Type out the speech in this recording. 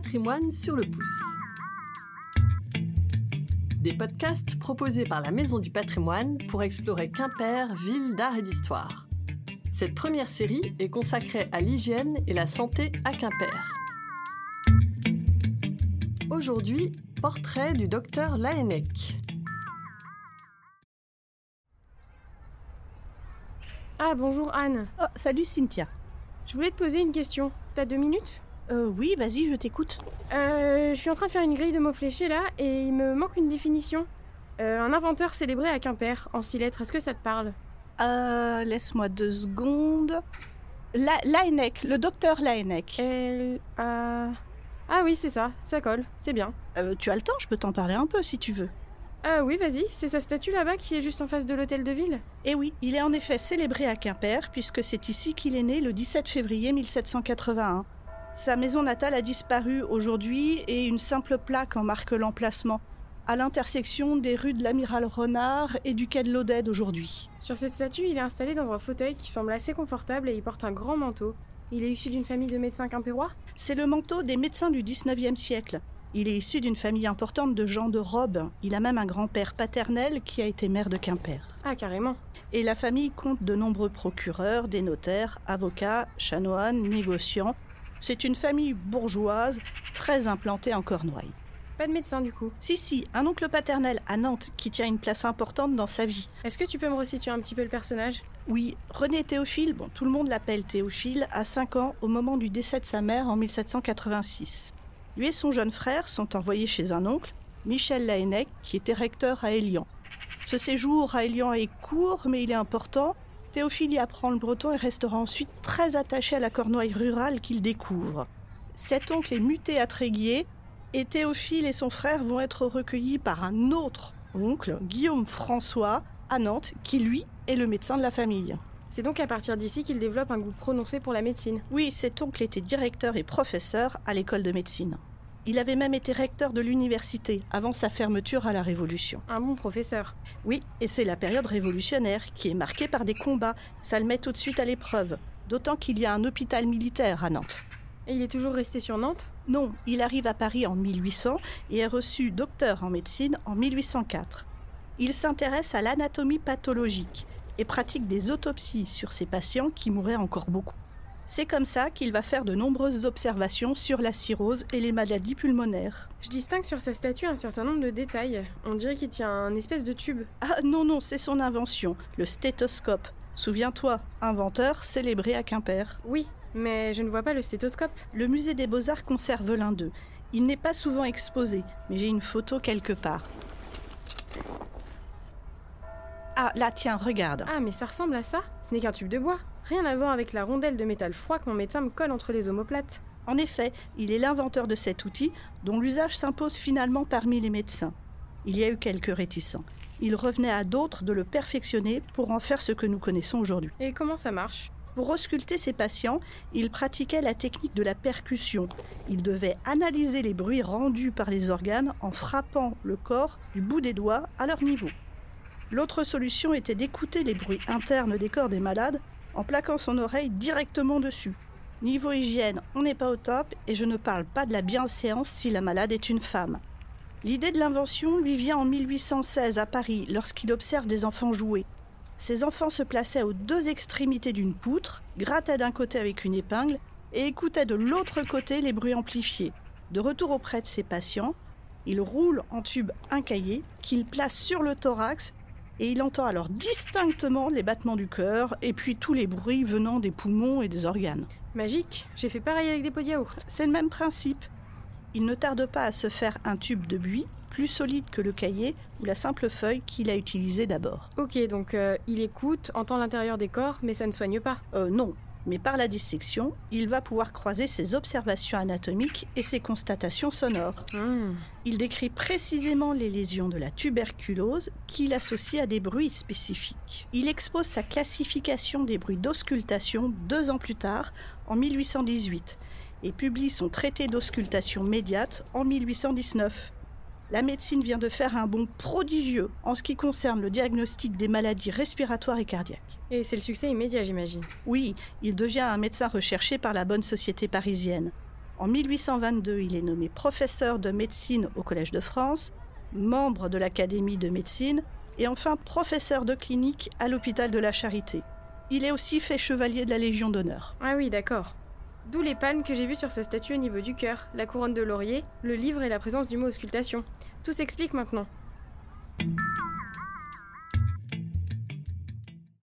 patrimoine sur le pouce. Des podcasts proposés par la Maison du patrimoine pour explorer Quimper, ville d'art et d'histoire. Cette première série est consacrée à l'hygiène et la santé à Quimper. Aujourd'hui, portrait du docteur Laennec. Ah bonjour Anne. Oh, salut Cynthia. Je voulais te poser une question. T'as deux minutes? Euh, oui, vas-y, je t'écoute. Euh, je suis en train de faire une grille de mots fléchés là et il me manque une définition. Euh, un inventeur célébré à Quimper, en six lettres, est-ce que ça te parle? Euh, laisse-moi deux secondes. La Laennec, le docteur Laennec. Elle a... Ah oui, c'est ça, ça colle, c'est bien. Euh, tu as le temps, je peux t'en parler un peu si tu veux. Ah oui, vas-y, c'est sa statue là-bas qui est juste en face de l'hôtel de ville? Eh oui, il est en effet célébré à Quimper, puisque c'est ici qu'il est né le 17 février 1781. Sa maison natale a disparu aujourd'hui et une simple plaque en marque l'emplacement, à l'intersection des rues de l'Amiral Renard et du quai de l'Odède aujourd'hui. Sur cette statue, il est installé dans un fauteuil qui semble assez confortable et il porte un grand manteau. Il est issu d'une famille de médecins quimpérois? C'est le manteau des médecins du 19e siècle. Il est issu d'une famille importante de gens de robe. Il a même un grand-père paternel qui a été maire de Quimper. Ah, carrément. Et la famille compte de nombreux procureurs, des notaires, avocats, chanoines, négociants. C'est une famille bourgeoise, très implantée en Cornouailles. Pas de médecin du coup. Si, si, un oncle paternel à Nantes qui tient une place importante dans sa vie. Est-ce que tu peux me resituer un petit peu le personnage? Oui, René Théophile, bon, tout le monde l'appelle Théophile, a 5 ans au moment du décès de sa mère en 1786. Lui et son jeune frère sont envoyés chez un oncle, Michel Laennec, qui était recteur à Élian. Ce séjour à Élian est court, mais il est important. Théophile y apprend le breton et restera ensuite très attaché à la Cornouaille rurale qu'il découvre. Cet oncle est muté à Tréguier, et Théophile et son frère vont être recueillis par un autre oncle, Guillaume François, à Nantes, qui lui est le médecin de la famille. C'est donc à partir d'ici qu'il développe un goût prononcé pour la médecine. Oui, cet oncle était directeur et professeur à l'école de médecine. Il avait même été recteur de l'université avant sa fermeture à la Révolution. Un bon professeur. Oui, et c'est la période révolutionnaire qui est marquée par des combats. Ça le met tout de suite à l'épreuve. D'autant qu'il y a un hôpital militaire à Nantes. Et il est toujours resté sur Nantes? Non, il arrive à Paris en 1800 et est reçu docteur en médecine en 1804. Il s'intéresse à l'anatomie pathologique et pratique des autopsies sur ses patients qui mouraient encore beaucoup. C'est comme ça qu'il va faire de nombreuses observations sur la cirrhose et les maladies pulmonaires. Je distingue sur sa statue un certain nombre de détails. On dirait qu'il tient un espèce de tube. Ah non, non, c'est son invention, le stéthoscope. Souviens-toi, inventeur célébré à Quimper. Oui, mais je ne vois pas le stéthoscope. Le musée des beaux-arts conserve l'un d'eux. Il n'est pas souvent exposé, mais j'ai une photo quelque part. Ah, là, tiens, regarde. Ah, mais ça ressemble à ça Ce n'est qu'un tube de bois. Rien à voir avec la rondelle de métal froid que mon médecin me colle entre les omoplates. En effet, il est l'inventeur de cet outil dont l'usage s'impose finalement parmi les médecins. Il y a eu quelques réticents. Il revenait à d'autres de le perfectionner pour en faire ce que nous connaissons aujourd'hui. Et comment ça marche? Pour ausculter ses patients, il pratiquait la technique de la percussion. Il devait analyser les bruits rendus par les organes en frappant le corps du bout des doigts à leur niveau. L'autre solution était d'écouter les bruits internes des corps des malades en plaquant son oreille directement dessus. Niveau hygiène, on n'est pas au top et je ne parle pas de la bienséance si la malade est une femme. L'idée de l'invention lui vient en 1816 à Paris lorsqu'il observe des enfants jouer. Ces enfants se plaçaient aux deux extrémités d'une poutre, grattaient d'un côté avec une épingle et écoutaient de l'autre côté les bruits amplifiés. De retour auprès de ses patients, il roule en tube un cahier qu'il place sur le thorax et il entend alors distinctement les battements du cœur et puis tous les bruits venant des poumons et des organes. Magique J'ai fait pareil avec des pots de yaourt. C'est le même principe. Il ne tarde pas à se faire un tube de buis plus solide que le cahier ou la simple feuille qu'il a utilisé d'abord. Ok, donc euh, il écoute, entend l'intérieur des corps, mais ça ne soigne pas. Euh, non, mais par la dissection, il va pouvoir croiser ses observations anatomiques et ses constatations sonores. Hmm. Il décrit précisément les lésions de la tuberculose qu'il associe à des bruits spécifiques. Il expose sa classification des bruits d'auscultation deux ans plus tard, en 1818, et publie son traité d'auscultation médiate en 1819. La médecine vient de faire un bond prodigieux en ce qui concerne le diagnostic des maladies respiratoires et cardiaques. Et c'est le succès immédiat, j'imagine. Oui, il devient un médecin recherché par la bonne société parisienne. En 1822, il est nommé professeur de médecine au Collège de France, membre de l'Académie de médecine et enfin professeur de clinique à l'hôpital de la Charité. Il est aussi fait chevalier de la Légion d'honneur. Ah oui, d'accord. D'où les palmes que j'ai vues sur sa statue au niveau du cœur, la couronne de laurier, le livre et la présence du mot auscultation. Tout s'explique maintenant.